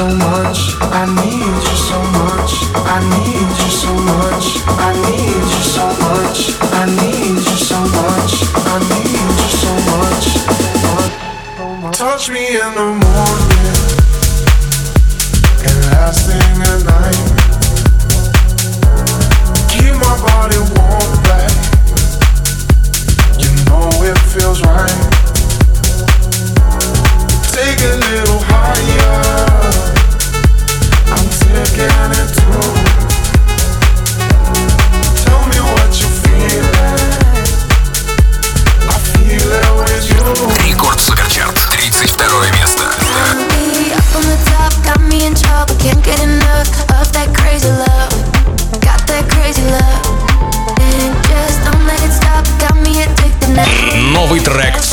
so much. I need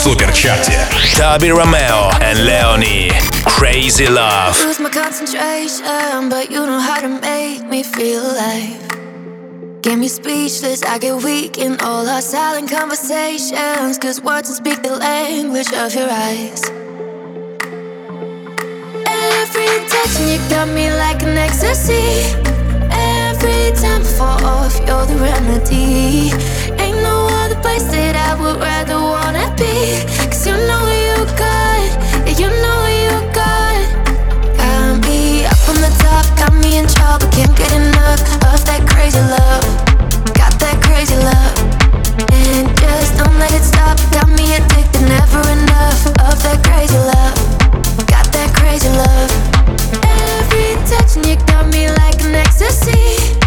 суперчарте. Toby Romeo and Leonie. Crazy Love. Lose my concentration, but you know how to make me feel alive. Get me speechless, I get weak in all our silent conversations. Cause words don't speak the language of your eyes. Every touch, and you got me like an ecstasy. Every time I fall off, you're the remedy. That I would rather wanna be. Cause you know you got, yeah, you know you got. Got me up on the top, got me in trouble, can't get enough of that crazy love. Got that crazy love. And just don't let it stop, got me addicted, never enough of that crazy love. Got that crazy love. Every touch, and you got me like an ecstasy.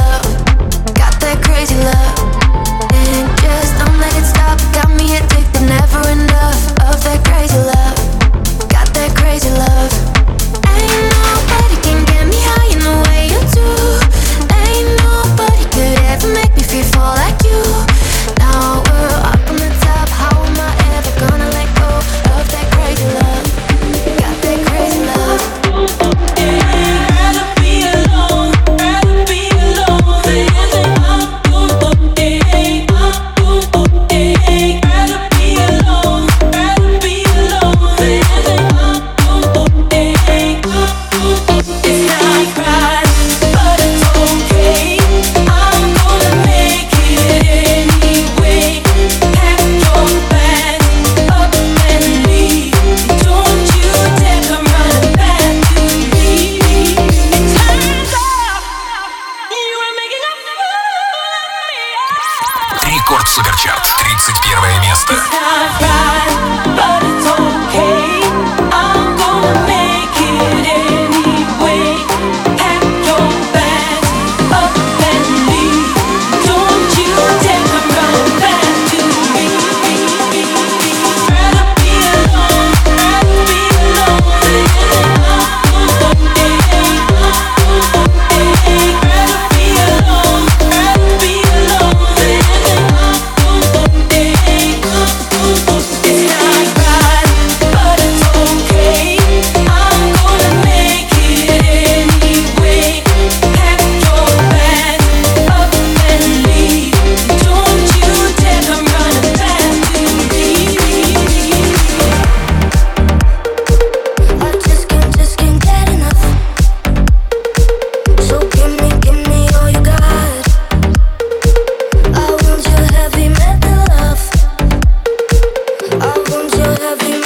love you.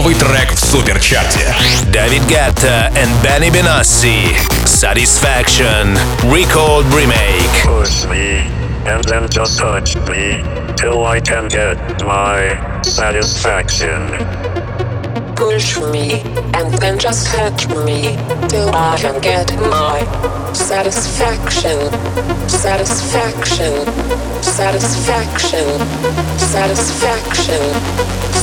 новый трек в суперчарте. Давид Гетта и Бенни Бенасси. Satisfaction. Record Remake. Push me, and then just touch me, till I can get my satisfaction. push me and then just touch me till I can get my satisfaction, satisfaction, satisfaction, satisfaction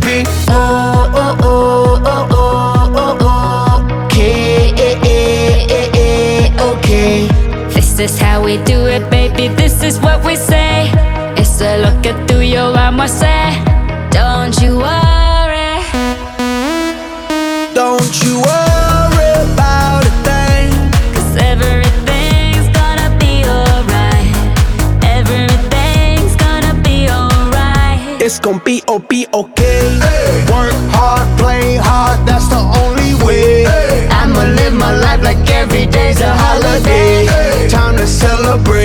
be oh oh oh oh oh oh oh okay okay. This is how we do it, baby. This is what we say. It's a look at through your arm, I say. It's gon' be oh okay. Hey. Work hard, play hard, that's the only way. Hey. I'ma live my life like every day's a holiday. Hey. Time to celebrate.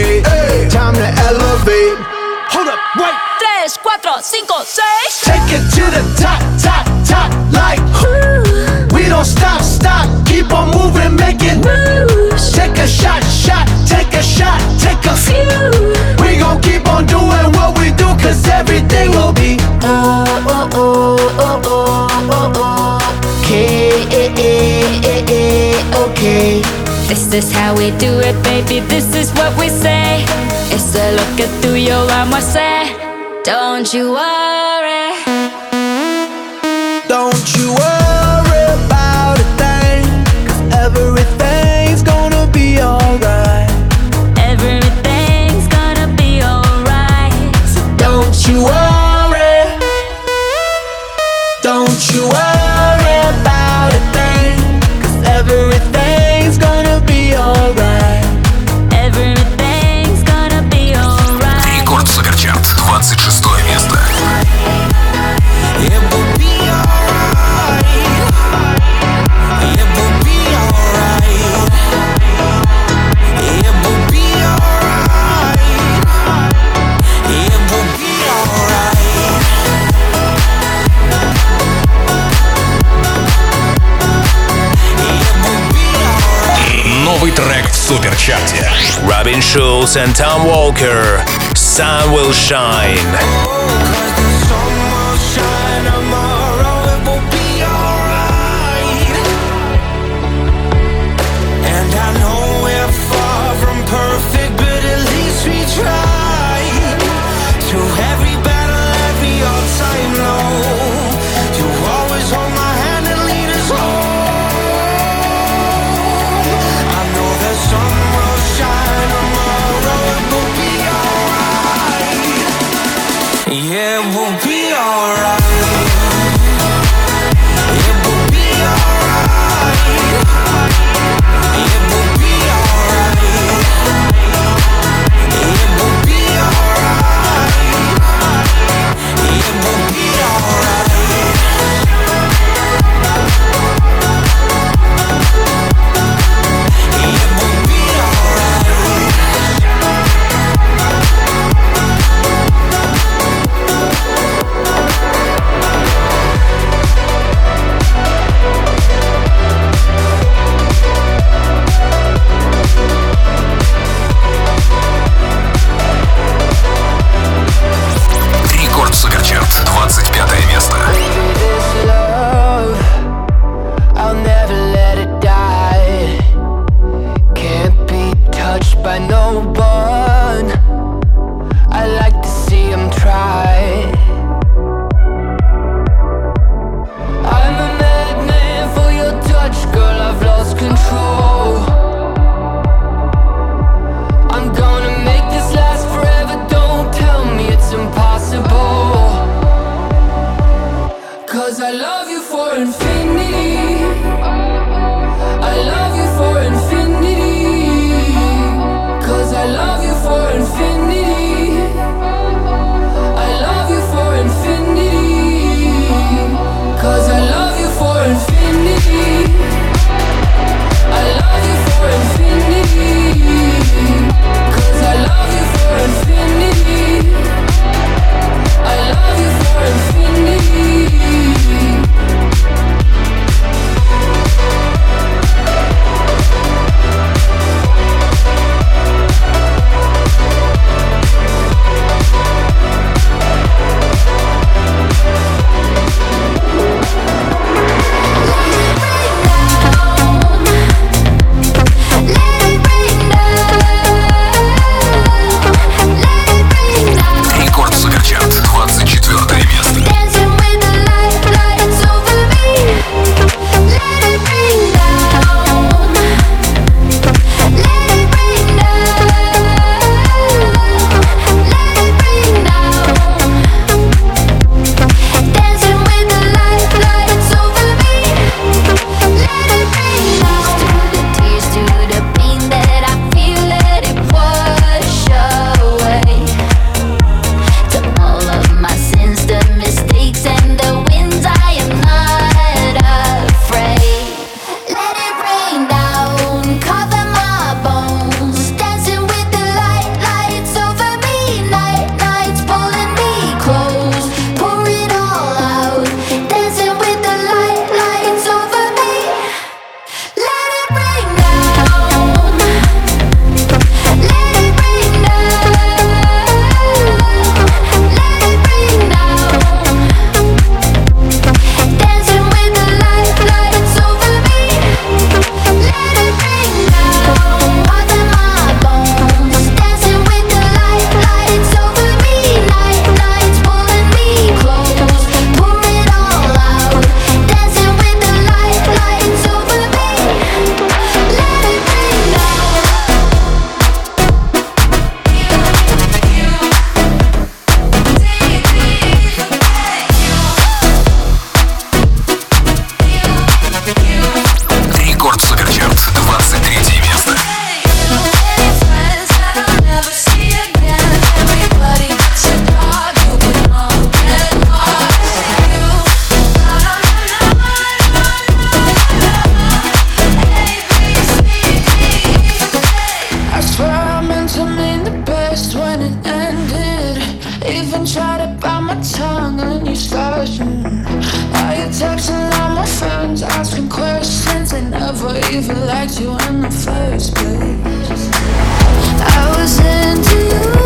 this how we do it, baby? This is what we say. It's a look at through your arm, say, don't you worry. Don't you worry about a thing, cause everything. 26 место. новый трек в суперчате. Робин Schulz и Том Walker. sun will shine. even try to bite my tongue when you started. Are you texting all my friends, asking questions? They never even liked you in the first place. I was into you.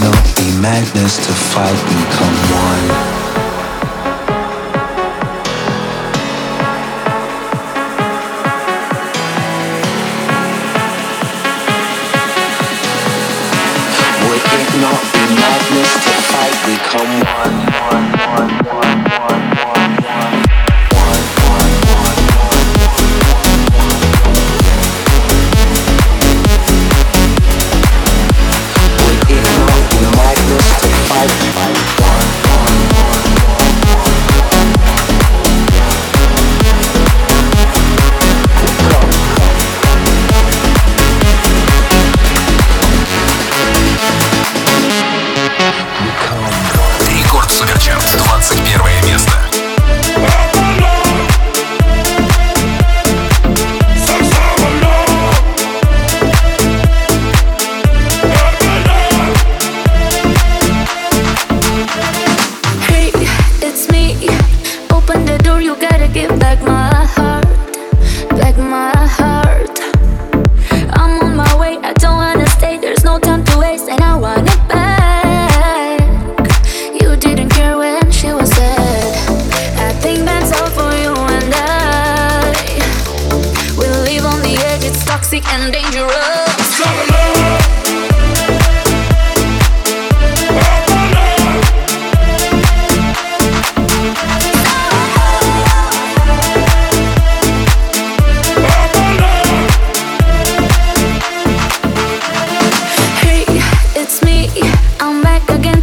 not be madness to fight become one. Would it not be madness to fight become one?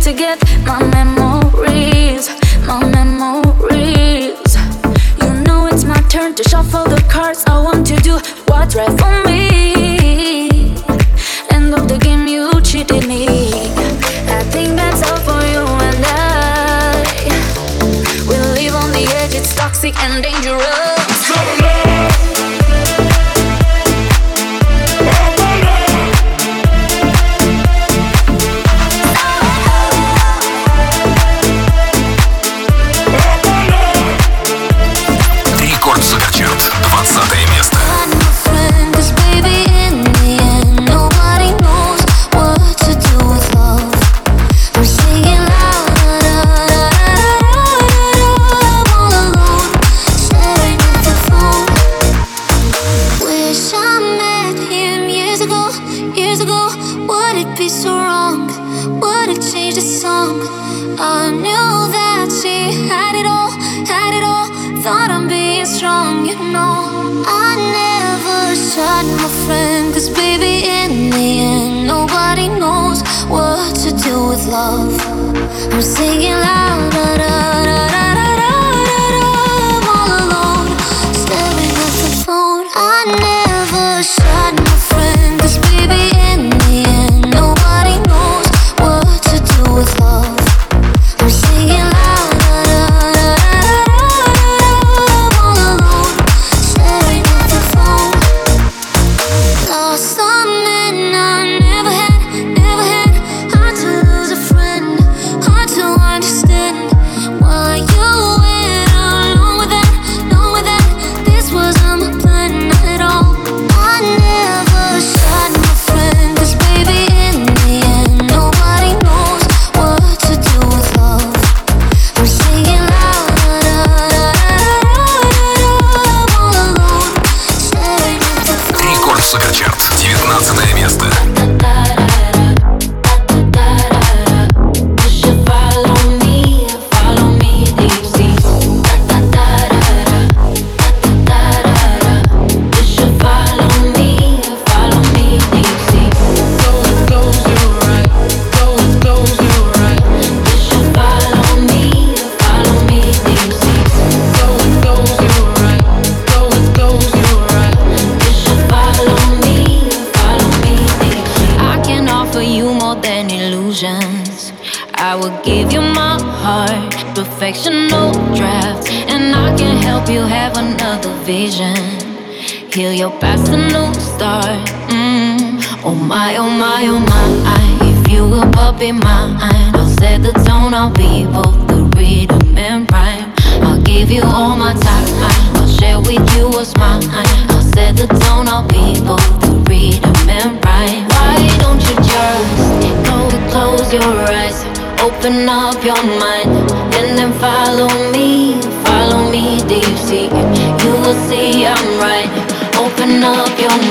to get my memories, my memories. You know it's my turn to shuffle the cards. I want to do what's right for me.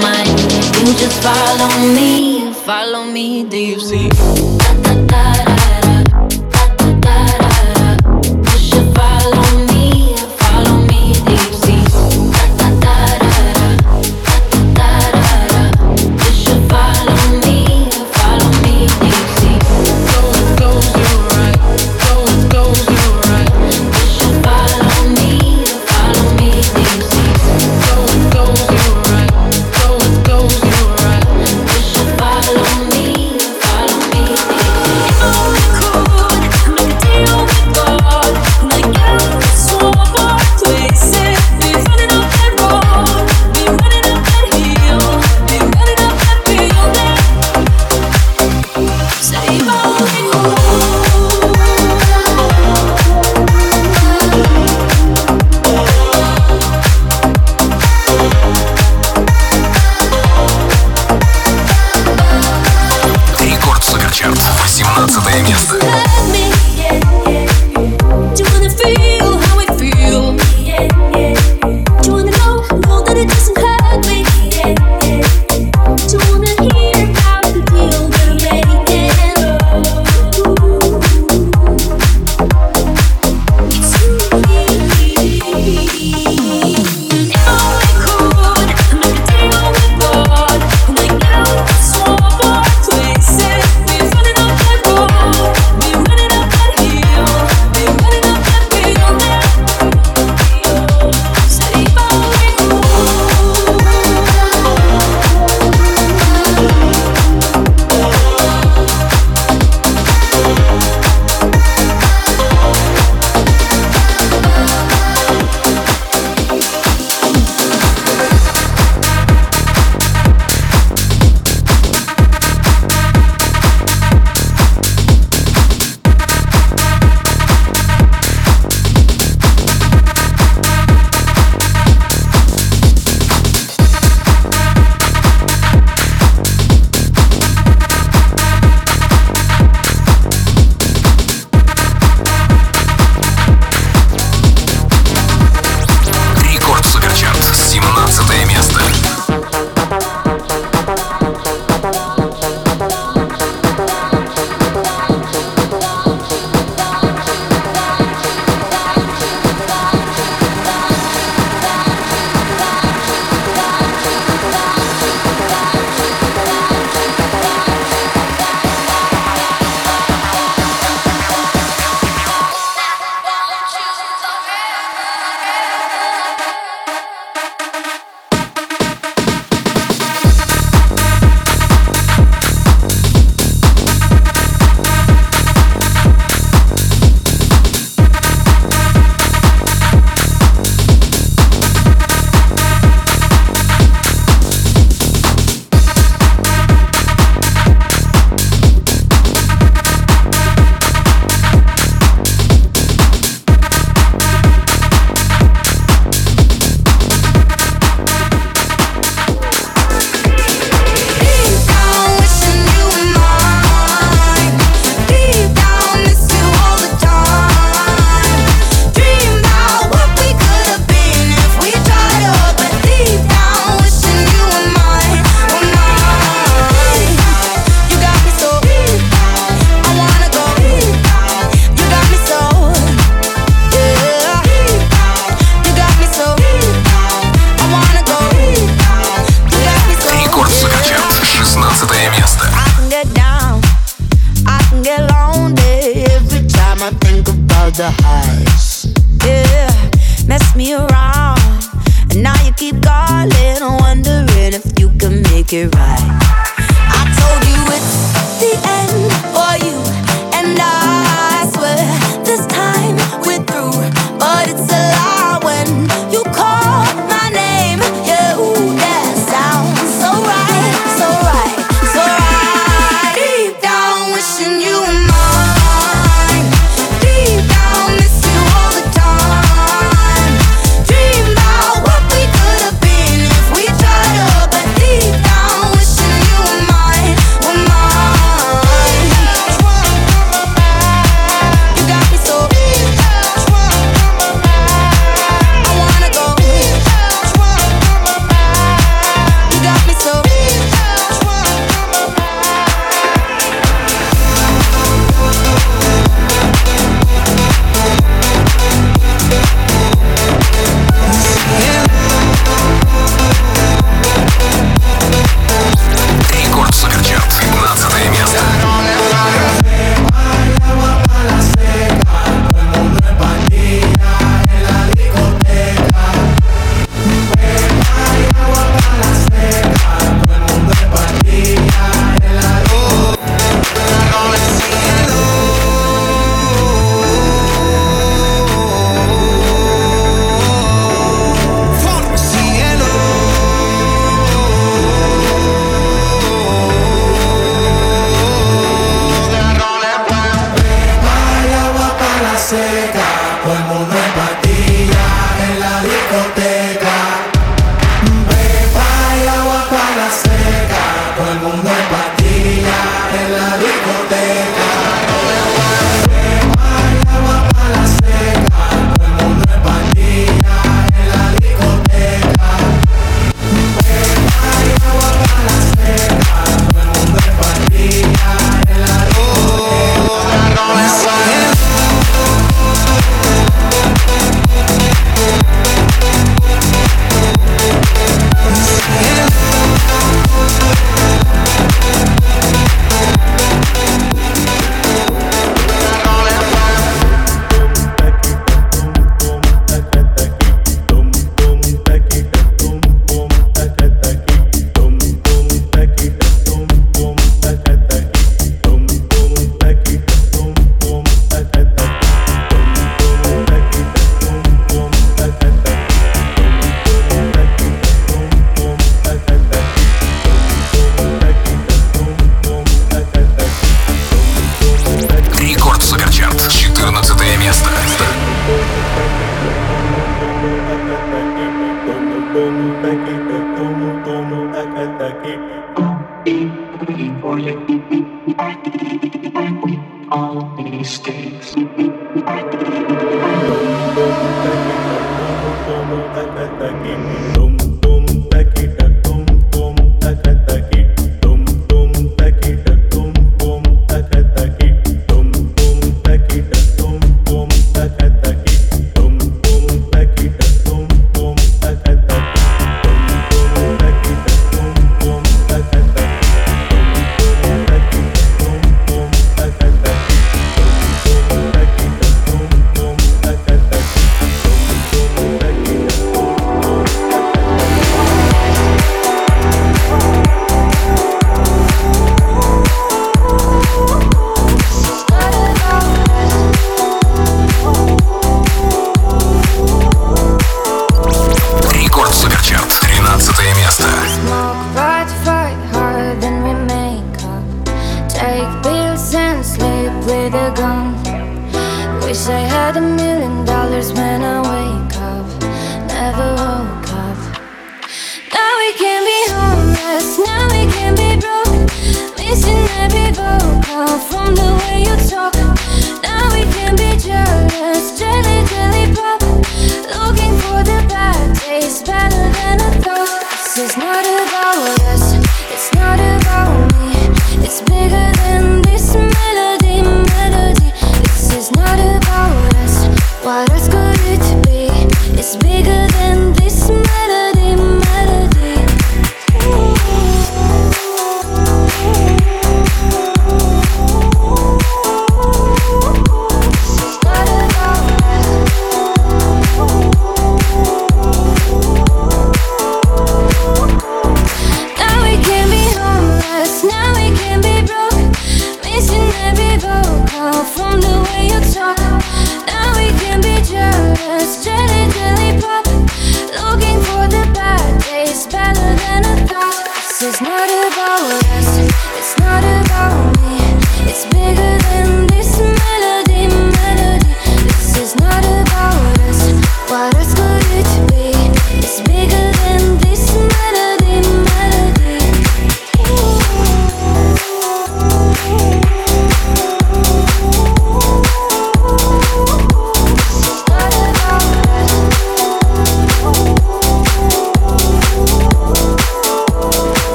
mind. You just follow me, follow me. Do you see? Da, da, da,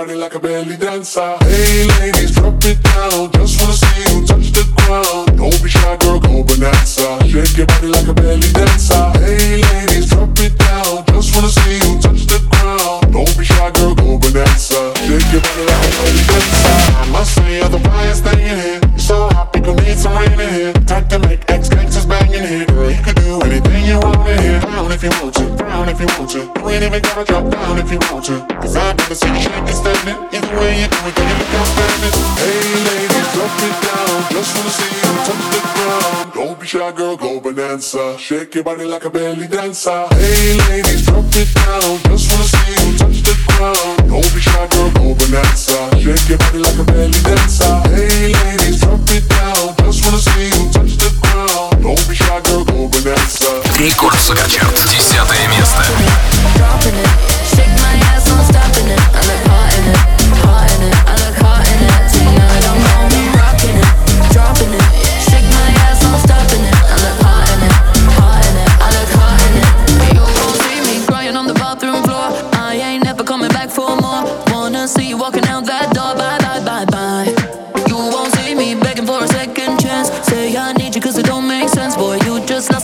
party like a belly dancer. Shake your body like a belly dancer. Hey ladies.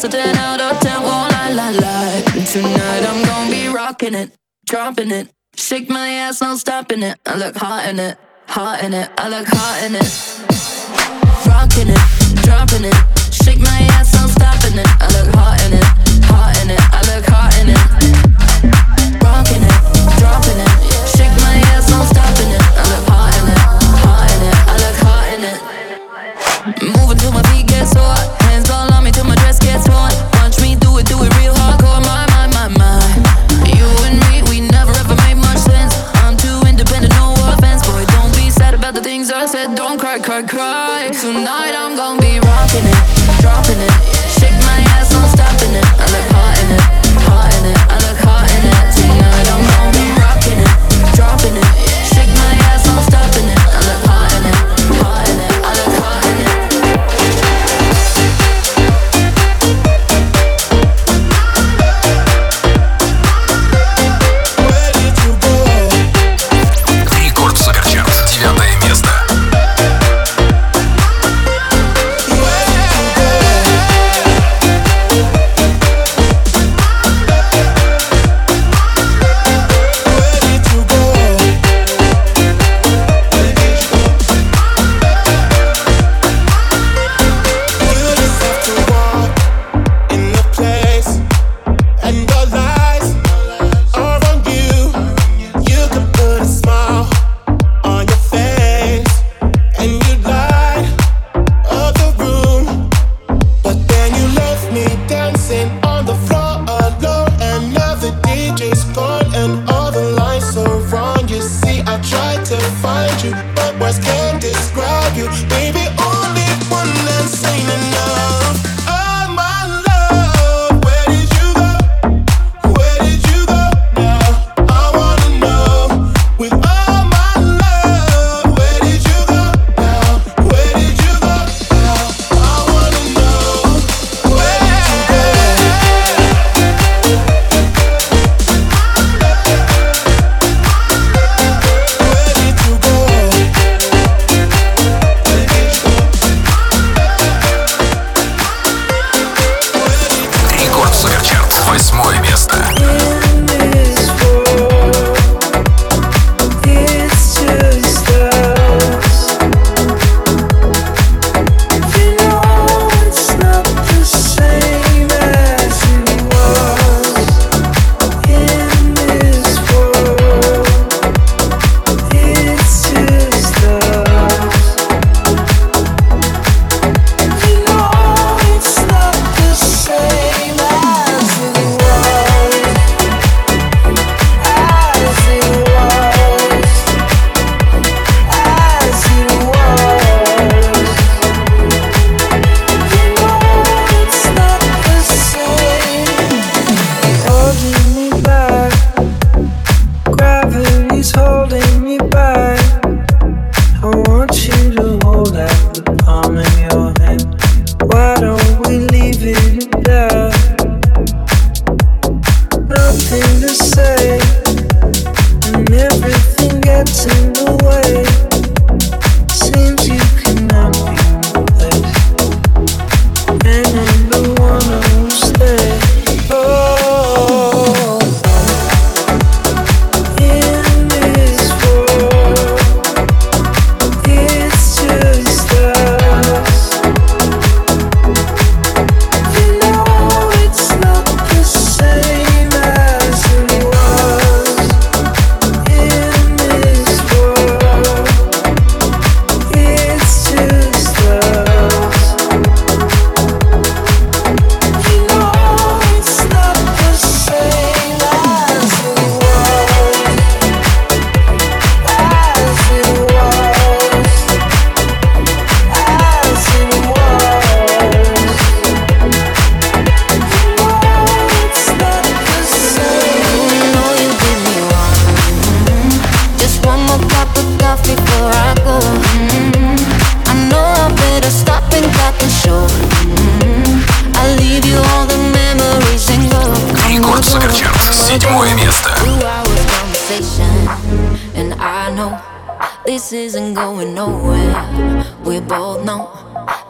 So 10 out of 10 won't lie, lie, lie. Tonight I'm gonna be rocking it, dropping it. Shake my ass, no stopping it. I look hot in it, hot in it. I look hot in it. Rocking it, dropping it. Shake my ass, no stopping it. I look hot in it, hot in it. I look hot in it. Rocking it, dropping it. Shake my ass, no stopping it. I look hot in it, hot in it. I look hot in it. Moving to my beat, get so. Hands all on me till my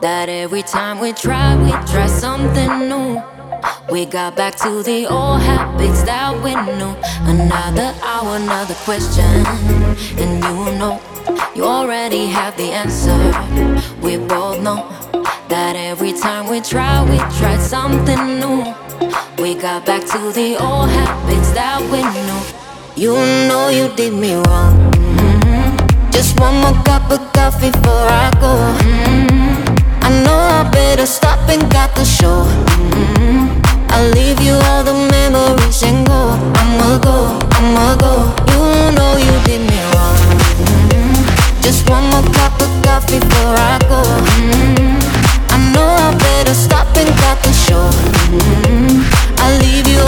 that every time we try, we try something new. We got back to the old habits that we knew. Another hour, another question. And you know, you already have the answer. We both know that every time we try, we try something new. We got back to the old habits that we knew. You know you did me wrong. Mm-hmm. Just one more cup of coffee before I go. Mm-hmm. I know I better stop and got the show. Mm-hmm. I'll leave you all the memories and go. I'ma go, I'ma go. You know you did me wrong. Mm-hmm. Just one more cup of coffee before I go. Mm-hmm. I know I better stop and got the show. Mm-hmm. I'll leave you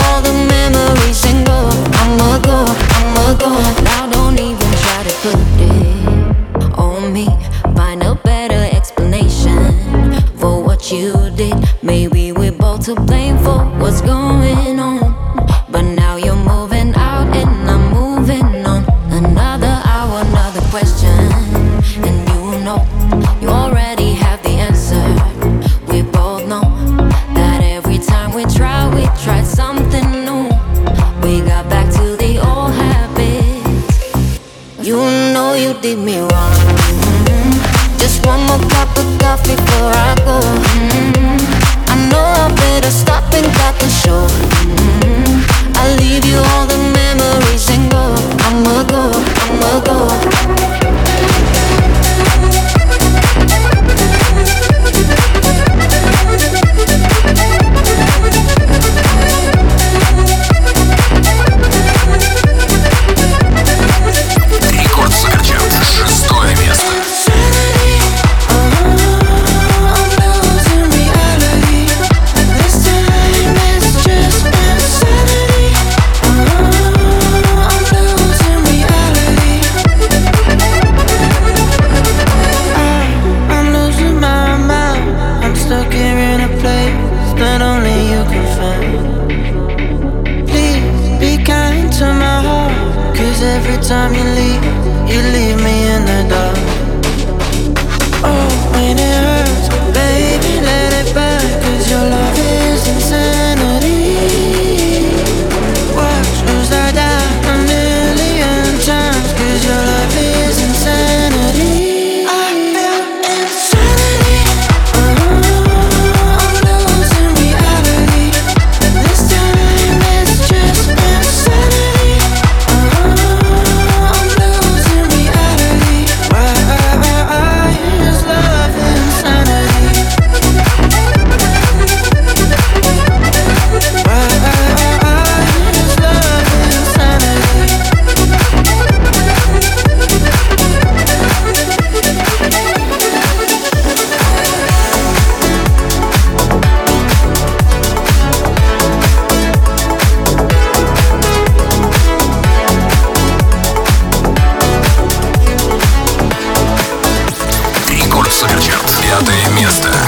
Пятое место.